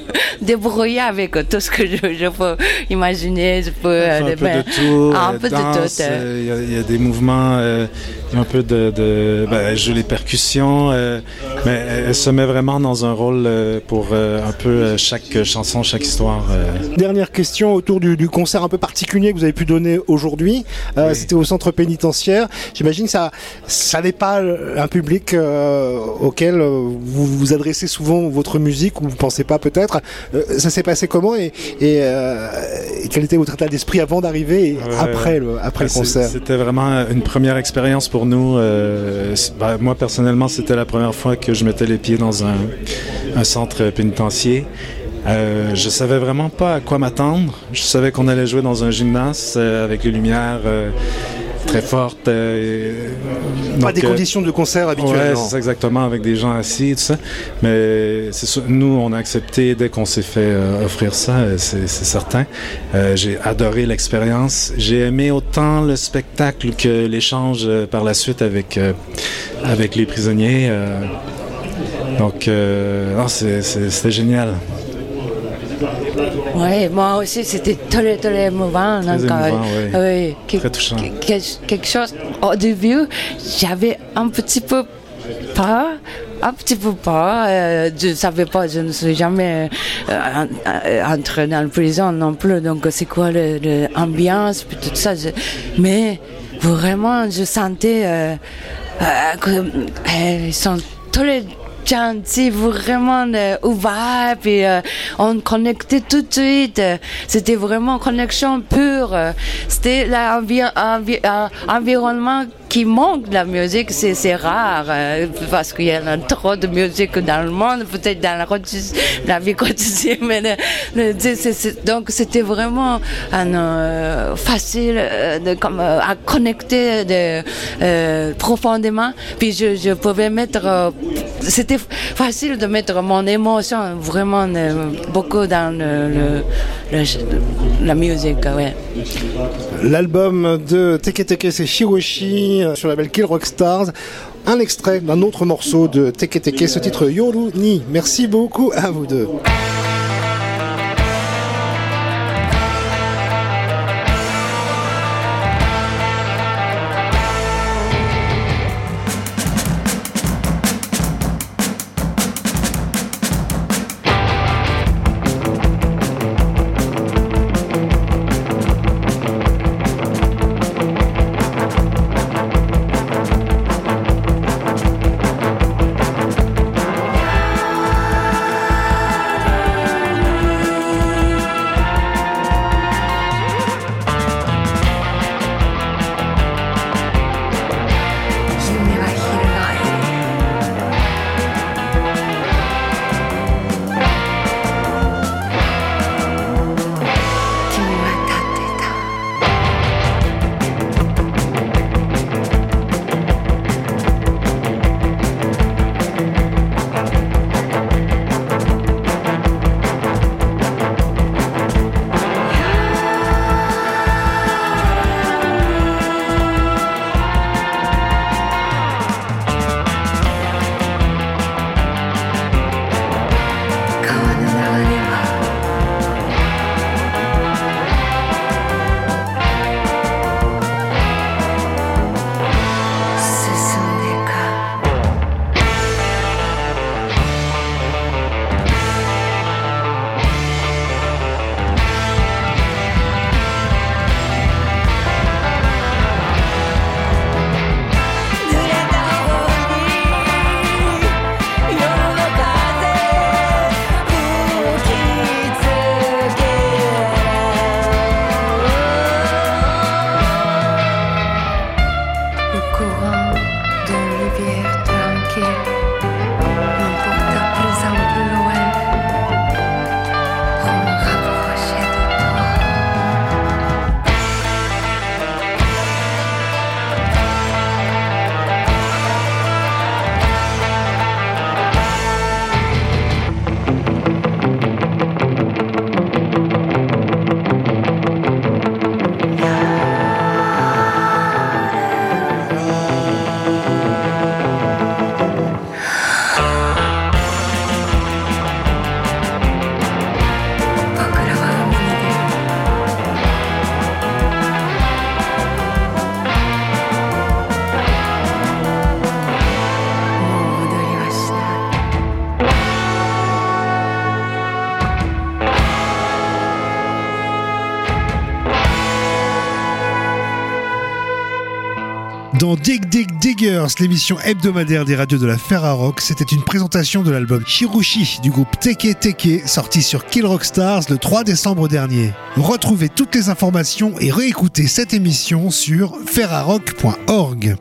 Speaker 8: Débrouiller avec tout ce que je, je peux imaginer. Je peux.
Speaker 10: Un
Speaker 8: euh,
Speaker 10: peu
Speaker 8: ben,
Speaker 10: de tout,
Speaker 8: un peu de
Speaker 10: danse,
Speaker 8: tout. euh.
Speaker 10: euh, il y a- il y, a des mouvements, euh, il y a un peu de, de ben, elle joue les percussions, euh, mais elle se met vraiment dans un rôle euh, pour euh, un peu euh, chaque chanson, chaque histoire. euh.
Speaker 9: Dernière question autour du, du concert un peu particulier que vous avez pu donner aujourd'hui. Euh, C'était au centre pénitentiaire. J'imagine que ça, ça n'est pas un public euh, auquel euh, vous vous adressez souvent votre musique ou vous pensez pas peut-être. Euh, ça s'est passé comment et, et, euh, et quel était votre état d'esprit avant d'arriver et
Speaker 10: Ouais,
Speaker 9: après le, après le concert
Speaker 10: C'était vraiment une première expérience pour nous. euh, ben, moi, personnellement, c'était la première fois que je mettais les pieds dans un, un centre pénitentiaire. Euh, je savais vraiment pas à quoi m'attendre. Je savais qu'on allait jouer dans un gymnase euh, avec les lumières euh, très fortes. euh, et-
Speaker 9: Pas
Speaker 10: donc,
Speaker 9: des
Speaker 10: euh,
Speaker 9: conditions de concert
Speaker 10: Ouais,
Speaker 9: habituellement.
Speaker 10: c'est ça exactement, avec des gens assis et tout ça. Mais sûr, nous, on a accepté dès qu'on s'est fait euh, offrir ça, c'est certain. Euh, J'ai adoré l'expérience. J'ai aimé autant le spectacle que l'échange par la suite avec, euh, avec les prisonniers. euh. donc, euh, c'était génial.
Speaker 8: Oui, moi aussi, c'était très, très émouvant.
Speaker 10: Très
Speaker 8: donc, euh,
Speaker 10: émouvant, oui.
Speaker 8: oui, que-
Speaker 10: Très touchant.
Speaker 8: que- que- quelque chose, au début, j'avais un petit peu peur, un petit peu peur. euh, je ne savais pas, je ne suis jamais euh, en- euh, entrée dans la prison non plus. Donc, c'est quoi l'ambiance, puis tout ça. je- mais vraiment, je sentais euh, qu'ils sont très gentils, vraiment euh, ouverts, puis euh, on connectait tout de suite. euh, C'était vraiment connexion pure. euh, C'était l'environnement qui manque de la musique, c'est rare, euh, parce qu'il y a trop de musique dans le monde, peut-être dans la, la vie quotidienne, mais le- le- c'est- c'est- c'est- donc c'était vraiment euh, facile euh, de, comme, euh, à connecter de, euh, profondément. Puis je, je pouvais mettre, euh, c'était facile de mettre mon émotion vraiment euh, beaucoup dans la musique. Ouais.
Speaker 9: L'album de Teke Teke, c'est Shiroshi euh, sur la label Kill Rock Stars. Un extrait d'un autre morceau de Teke Teke, ce titre Yoru Ni. Merci beaucoup à vous deux. L'émission hebdomadaire des radios de la Ferrarock, c'était une présentation de l'album Shirushi du groupe Teke Teke, sorti sur Kill Rock Stars le 3 décembre dernier. Retrouvez toutes les informations et réécoutez cette émission sur ferrarock.org.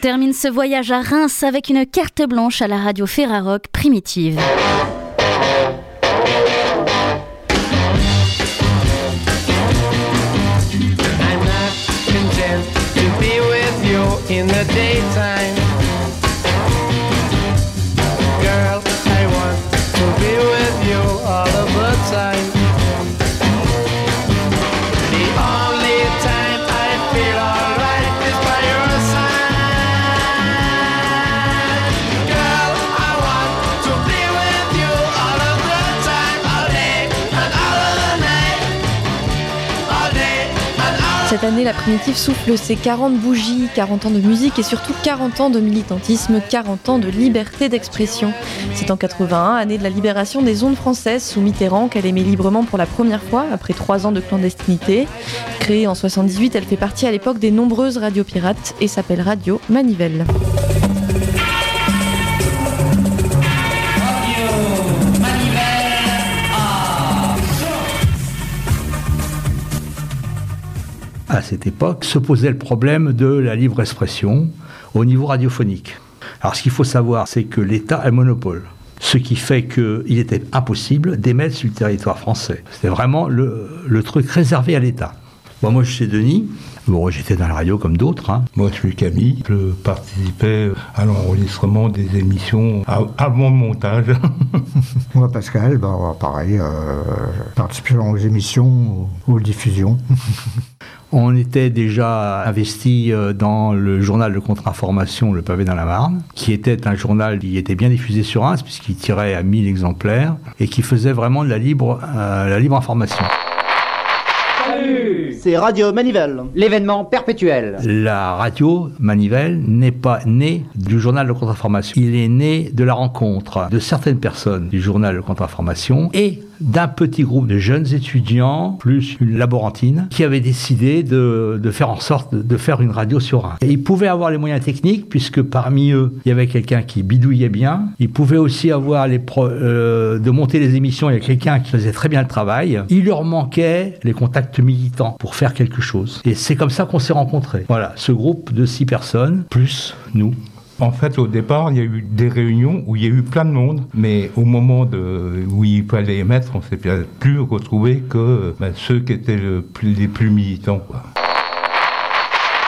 Speaker 1: termine ce voyage à Reims avec une carte blanche à la radio Ferrarock primitive.
Speaker 11: Souffle ses 40 bougies, 40 ans de musique et surtout 40 ans de militantisme, 40 ans de liberté d'expression. C'est en 81, année de la libération des ondes françaises sous Mitterrand, qu'elle émet librement pour la première fois après trois ans de clandestinité. Créée en 78, elle fait partie à l'époque des nombreuses radios pirates et s'appelle Radio Manivelle.
Speaker 12: À cette époque, se posait le problème de la libre expression au niveau radiophonique. Alors ce qu'il faut savoir, c'est que l'État a le monopole. Ce qui fait qu'il était impossible d'émettre sur le territoire français. C'était vraiment le, le truc réservé à l'État. Bon, moi, je suis Denis. Bon, j'étais dans la radio comme d'autres. hein.
Speaker 13: Moi, je suis Camille. Je participais à l'enregistrement des émissions avant le montage.
Speaker 14: Moi, Pascal, bah, pareil, euh, participant aux émissions, aux diffusions.
Speaker 12: On était déjà investi euh, dans le journal de contre-information Le Pavé dans la Marne, qui était un journal qui était bien diffusé sur Reims, puisqu'il tirait à 1000 exemplaires, et qui faisait vraiment de la libre, euh, la libre information.
Speaker 15: C'est Radio Manivelle, l'événement perpétuel.
Speaker 12: La radio Manivelle n'est pas née du journal de contre-information. Il est né de la rencontre de certaines personnes du journal de contre-information et d'un petit groupe de jeunes étudiants, plus une laborantine, qui avait décidé de, de faire en sorte de, faire une radio sur un. Et ils pouvaient avoir les moyens techniques, puisque parmi eux, il y avait quelqu'un qui bidouillait bien. Ils pouvaient aussi avoir les euh, de monter les émissions, il y a quelqu'un qui faisait très bien le travail. Il leur manquait les contacts militants pour faire quelque chose. Et c'est comme ça qu'on s'est rencontrés. Voilà, ce groupe de six personnes, plus nous.
Speaker 13: En fait, au départ, il y a eu des réunions où il y a eu plein de monde, mais au moment où il fallait émettre, on s'est plus retrouvé que ben, ceux qui étaient les plus militants.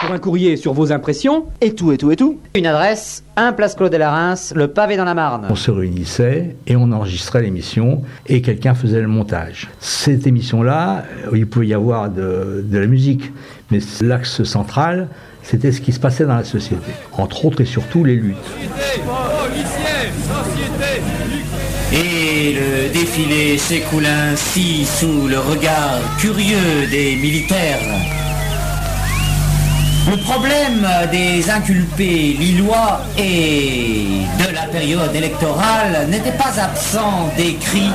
Speaker 15: Pour un courrier sur vos impressions, et tout, et tout, et tout. Une adresse, 1 place Claude de la Reims, le pavé dans la Marne.
Speaker 12: On se réunissait et on enregistrait l'émission et quelqu'un faisait le montage. Cette émission-là, euh, il pouvait y avoir de, de la musique, mais l'axe central, c'était ce qui se passait dans la société. Entre autres et surtout les luttes.
Speaker 16: Et le défilé s'écoule ainsi sous le regard curieux des militaires. Le problème des inculpés lillois et de la période électorale n'était pas absent des cris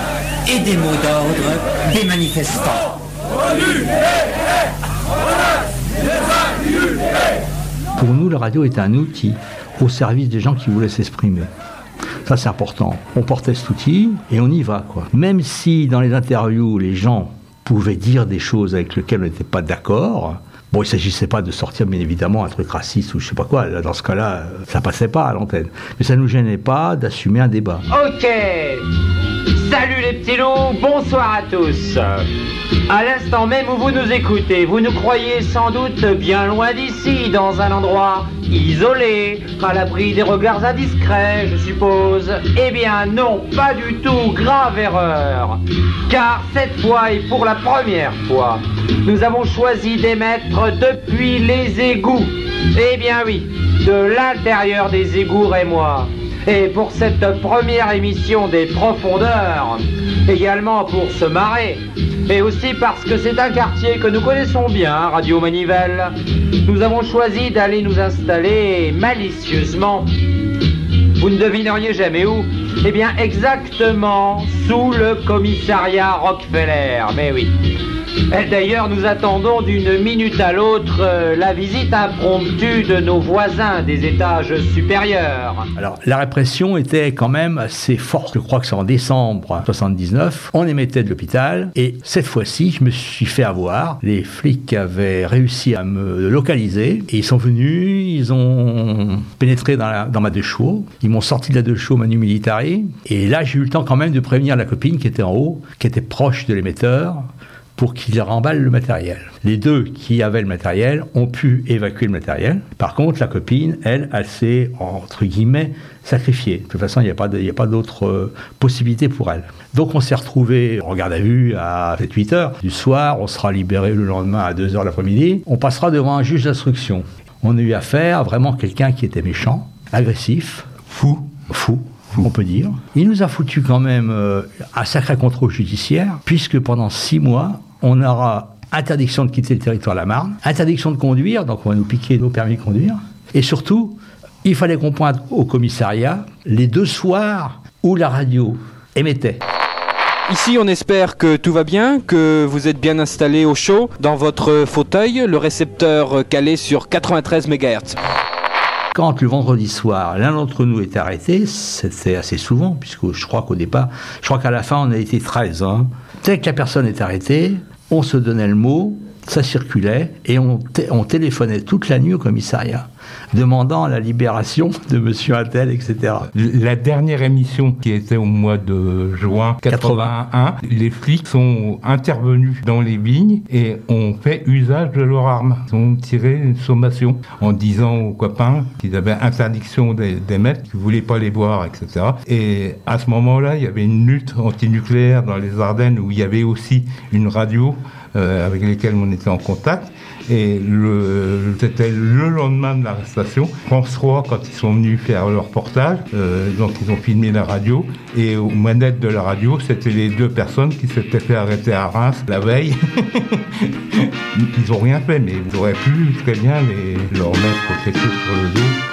Speaker 16: et des mots d'ordre des manifestants.
Speaker 12: Pour nous, la radio est un outil au service des gens qui voulaient s'exprimer. Ça, c'est important. On portait cet outil et on y va. Même si dans les interviews, les gens pouvaient dire des choses avec lesquelles on n'était pas d'accord, bon, il ne s'agissait pas de sortir, bien évidemment, un truc raciste ou je sais pas quoi. Dans ce cas-là, ça passait pas à l'antenne. Mais ça ne nous gênait pas d'assumer un débat.
Speaker 15: Ok,
Speaker 17: Salut les petits loups, bonsoir à tous. À l'instant même où vous nous écoutez, vous nous croyez sans doute bien loin d'ici, dans un endroit isolé, à l'abri des regards indiscrets, je suppose. Eh bien non, pas du tout, grave erreur. Car cette fois et pour la première fois, nous avons choisi d'émettre depuis les égouts. Eh bien oui, de l'intérieur des égouts rémois. Et pour cette première émission des profondeurs, également pour se marrer, et aussi parce que c'est un quartier que nous connaissons bien, Radio Manivelle, nous avons choisi d'aller nous installer malicieusement. Vous ne devineriez jamais où Eh bien exactement sous le commissariat Rockefeller, mais oui. Et D'ailleurs, nous attendons d'une minute à l'autre euh, la visite impromptue de nos voisins des étages supérieurs.
Speaker 12: Alors, la répression était quand même assez forte. Je crois que c'est en décembre 79. On émettait de l'hôpital. Et cette fois-ci, je me suis fait avoir. Les flics avaient réussi à me localiser. Et ils sont venus, ils ont pénétré dans ma deux chevaux. Ils m'ont sorti de la deux chevaux Manu Militari. Et là, j'ai eu le temps quand même de prévenir la copine qui était en haut, qui était proche de l'émetteur pour qu'il remballe le matériel. Les deux qui avaient le matériel ont pu évacuer le matériel. Par contre, la copine, elle, elle s'est, entre guillemets, sacrifiée. De toute façon, il n'y a pas a d'autre euh, possibilité pour elle. Donc on s'est retrouvés en garde à vue à 7-8 heures du soir. On sera libéré le lendemain à 2 heures l'après-midi. On passera devant un juge d'instruction. On a eu affaire à vraiment quelqu'un qui était méchant, agressif, fou, fou, on peut dire. Il nous a foutu quand même euh, un sacré contrôle judiciaire, puisque pendant six mois, on aura interdiction de quitter le territoire de la Marne, interdiction de conduire, donc on va nous piquer nos permis de conduire, et surtout, il fallait qu'on pointe au commissariat les deux soirs où la radio émettait.
Speaker 18: Ici, on espère que tout va bien, que vous êtes bien installé au chaud dans votre fauteuil, le récepteur calé sur 93 MHz.
Speaker 12: Quand le vendredi soir, l'un d'entre nous est arrêté, c'était assez souvent, puisque je crois qu'au départ, je crois qu'à la fin, on a été 13. Hein. Dès que la personne est arrêtée, on se donnait le mot, ça circulait, et on, on téléphonait toute la nuit au commissariat, demandant la libération de monsieur Attel, etc.
Speaker 13: La dernière émission qui était au mois de juin 81, les flics sont intervenus dans les vignes et ont fait usage de leur arme. Ils ont tiré une sommation en disant aux copains qu'ils avaient interdiction d'é- d'émettre, qu'ils ne voulaient pas les boire, etc. Et à ce moment-là, il y avait une lutte antinucléaire dans les Ardennes où il y avait aussi une radio euh, avec lesquelles on était en contact. Et le- c'était le lendemain de l'arrestation. France 3, quand ils sont venus faire leur reportage, euh, donc ils ont filmé la radio. Et aux manettes de la radio, c'était les deux personnes qui s'étaient fait arrêter à Reims la veille. ils n'ont rien fait, mais ils auraient pu très bien les, leur mettre quelque chose sur le dos.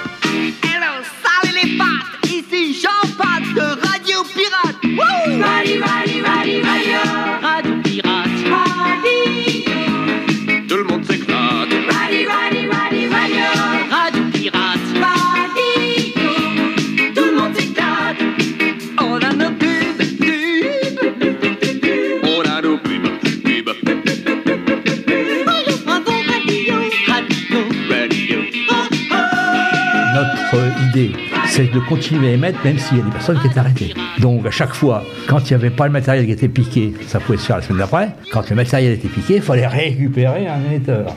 Speaker 12: C'est de continuer à émettre même s'il y a des personnes qui étaient arrêtées. Donc à chaque fois, quand il n'y avait pas le matériel qui était piqué, ça pouvait se faire la semaine d'après. Quand le matériel était piqué, il fallait récupérer un émetteur.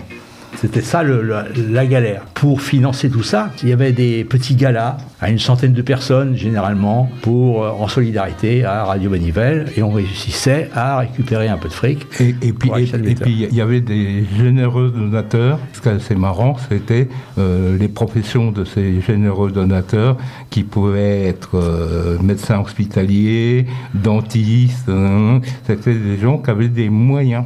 Speaker 12: C'était ça le- la galère. Pour financer tout ça, il y avait des petits galas à une centaine de personnes généralement pour euh, en solidarité à Radio Manivelle et on réussissait à récupérer un peu de fric.
Speaker 13: Et, puis, et, et puis, il y avait des généreux donateurs. Ce qui est assez marrant, c'était euh, les professions de ces généreux donateurs qui pouvaient être euh, médecins hospitaliers, dentistes. hein. C'était des gens qui avaient des moyens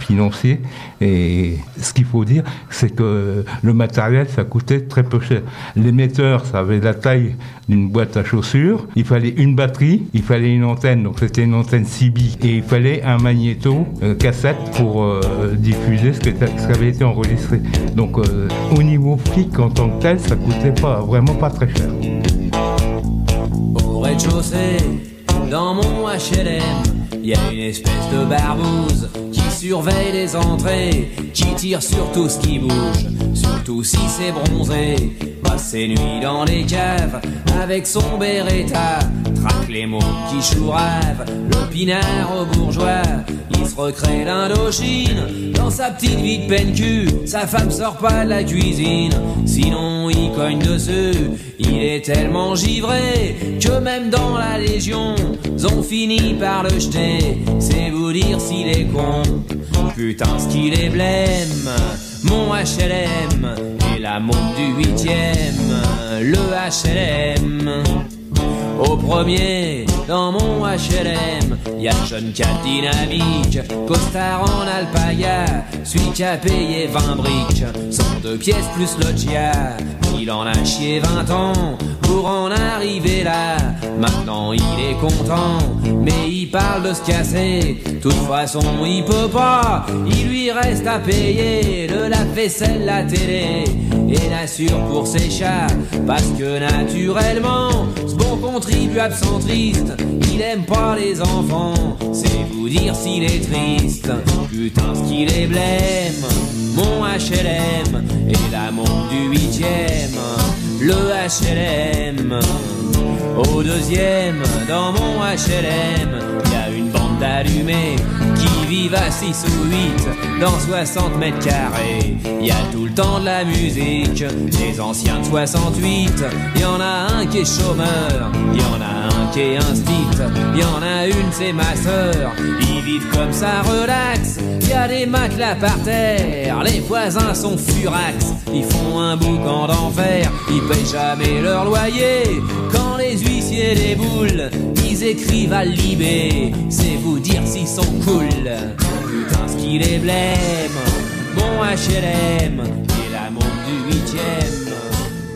Speaker 13: financiers. Et ce qu'il faut dire, c'est que le matériel, ça coûtait très peu cher. L'émetteur, ça avait la taille d'une boîte à chaussures. Il fallait une batterie, il fallait une antenne, donc c'était une antenne CB. Et il fallait un magnéto euh, cassette pour euh, diffuser ce ce qui avait été enregistré. Donc euh, au niveau fric en tant que tel, ça coûtait pas, vraiment pas très cher.
Speaker 19: Y a une espèce de barbouze qui surveille les entrées, qui tire sur tout ce qui bouge, surtout si c'est bronzé. passe ses nuits dans les caves avec son Beretta, traque les mots qui chourave, le pinard au bourgeois. Il se recrée l'Indochine dans sa petite vie de peine cul. Sa femme sort pas de la cuisine, sinon il cogne dessus. Il est tellement givré que même dans la Légion, ils ont fini par le jeter. C'est vous dire s'il est con. Putain, ce qu'il est blême, mon HLM et la montre du huitième, le HLM. Au premier, dans mon HLM, y a le jeune cap dynamique, costard en alpaga, celui qui a payé 20 briques, sont deux pièces plus loggia. Il en a chié 20 ans pour en arriver là. Maintenant il est content, mais il parle de se casser. Toute façon, il peut pas, il lui reste à payer le lave-vaisselle, la télé et l'assure pour ses chats. Parce que naturellement, contribuable centriste, il aime pas les enfants. C'est vous dire s'il est triste. Putain, ce qu'il est blême, mon HLM et la montre du huitième, le HLM. Au deuxième, dans mon HLM, y a une bande d'allumés qui vivent à 6 ou 8 dans 60 mètres carrés. Y a tout le temps de la musique, les anciens de 68. Y en a un qui est chômeur, y en a un qui est instit. Y en a une, c'est ma sœur. Ils vivent comme ça, relax. Y a des matelas par terre, les voisins sont furax. Ils font un boucan d'enfer, ils payent jamais leur loyer. Les huissiers déboulent, ils écrivent à Libé. C'est vous dire s'ils sont cool. Putain, ce qu'il est blême. Mon HLM et la montre du huitième.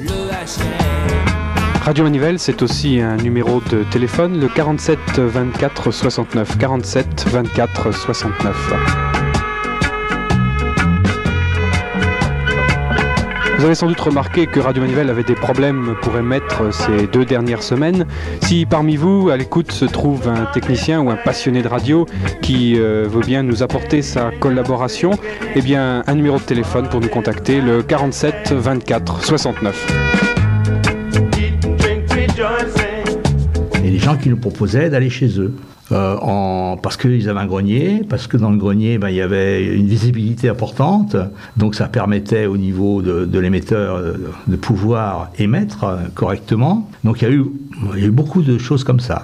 Speaker 19: Le HLM.
Speaker 18: Radio Manivelle, c'est aussi un numéro de téléphone, le 47 24 69. 47 24 69. Vous avez sans doute remarqué que Radio Manivelle avait des problèmes pour émettre ces deux dernières semaines. Si parmi vous, à l'écoute, se trouve un technicien ou un passionné de radio qui euh, veut bien nous apporter sa collaboration, eh bien, un numéro de téléphone pour nous contacter, le 47 24 69.
Speaker 12: Et les gens qui nous proposaient d'aller chez eux. Euh, en, parce qu'ils avaient un grenier, parce que dans le grenier, ben, il y avait une visibilité importante, donc ça permettait au niveau de, de l'émetteur de pouvoir émettre euh, correctement. Donc il y, a eu, il y a eu beaucoup de choses comme ça.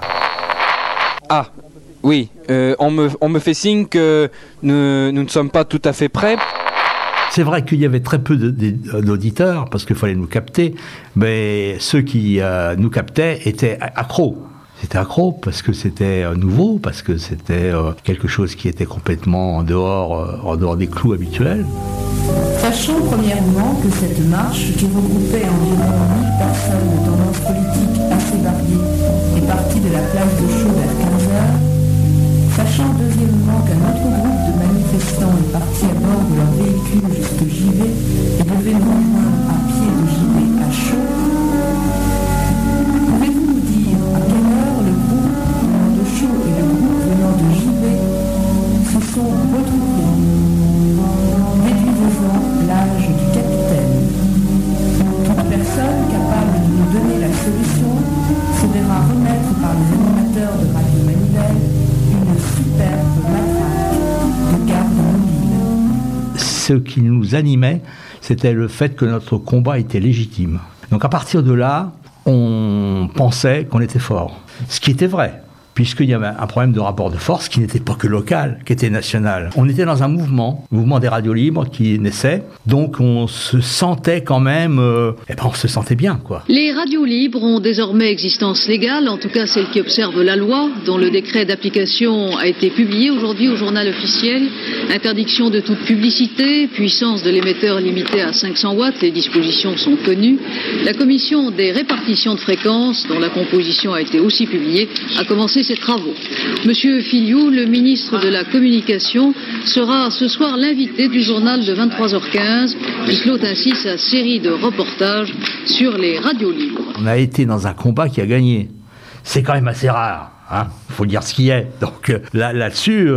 Speaker 18: Ah, oui, euh, on, me, on me fait signe que nous, nous ne sommes pas tout à fait prêts.
Speaker 12: C'est vrai qu'il y avait très peu d'auditeurs parce qu'il fallait nous capter, mais ceux qui euh, nous captaient étaient accros. C'était accro parce que c'était euh, nouveau, parce que c'était euh, quelque chose qui était complètement en dehors, euh, en dehors des clous habituels.
Speaker 20: Sachant premièrement que cette marche, qui regroupait environ 1000 personnes de tendance politique assez variées, est partie de la place de Chaux vers 15 heures, sachant deuxièmement qu'un autre groupe de manifestants est parti à bord de leur véhicule jusque JV et devait rejoindre
Speaker 12: Ce qui nous animait, c'était le fait que notre combat était légitime. Donc à partir de là, on pensait qu'on était fort. Ce qui était vrai, puisqu'il y avait un problème de rapport de force qui n'était pas que local, qui était national. On était dans un mouvement, le mouvement des radios libres qui naissait, donc on se sentait quand même, euh, eh ben on se sentait bien quoi.
Speaker 21: Les radios libres ont désormais existence légale, en tout cas celles qui observent la loi, dont le décret d'application a été publié aujourd'hui au journal officiel. Interdiction de toute publicité, puissance de l'émetteur limitée à 500 watts, les dispositions sont connues. La commission des répartitions de fréquences, dont la composition a été aussi publiée, a commencé travaux. Monsieur Filiou, le ministre de la Communication, sera ce soir l'invité du journal de 23h15, qui clôt ainsi sa série de reportages sur les radios libres.
Speaker 12: On a été dans un combat qui a gagné. C'est quand même assez rare. Hein faut dire ce qui est. Donc euh, là, là-dessus,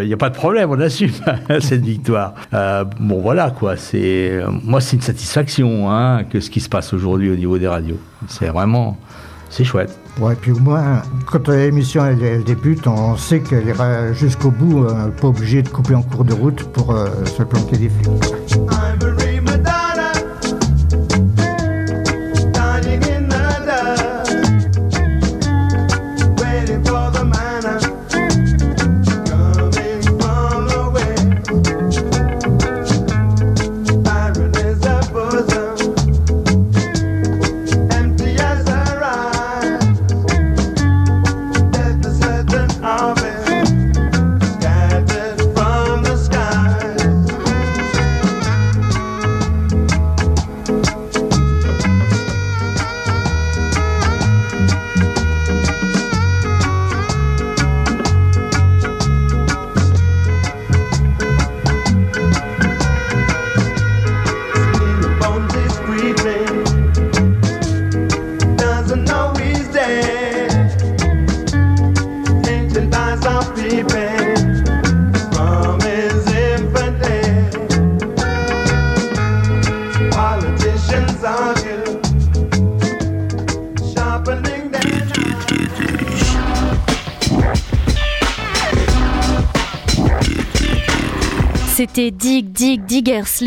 Speaker 12: il n'y a pas de problème, on assume cette victoire. Euh, bon, voilà quoi. Euh, moi, c'est une satisfaction hein, que ce qui se passe aujourd'hui au niveau des radios. C'est vraiment, c'est chouette.
Speaker 14: Ouais, puis au moins, quand l'émission elle, débute, on sait qu'elle ira jusqu'au bout, euh, pas obligé de couper en cours de route pour euh, se planquer des flics.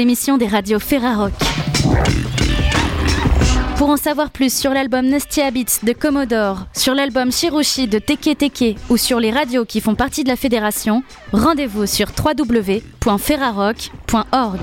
Speaker 1: Des radios Ferrarock. Pour en savoir plus sur l'album Nasty Habits de Commodore, sur l'album Shiroshi de Teke Teke ou sur les radios qui font partie de la fédération, rendez-vous sur www.ferrarock.org.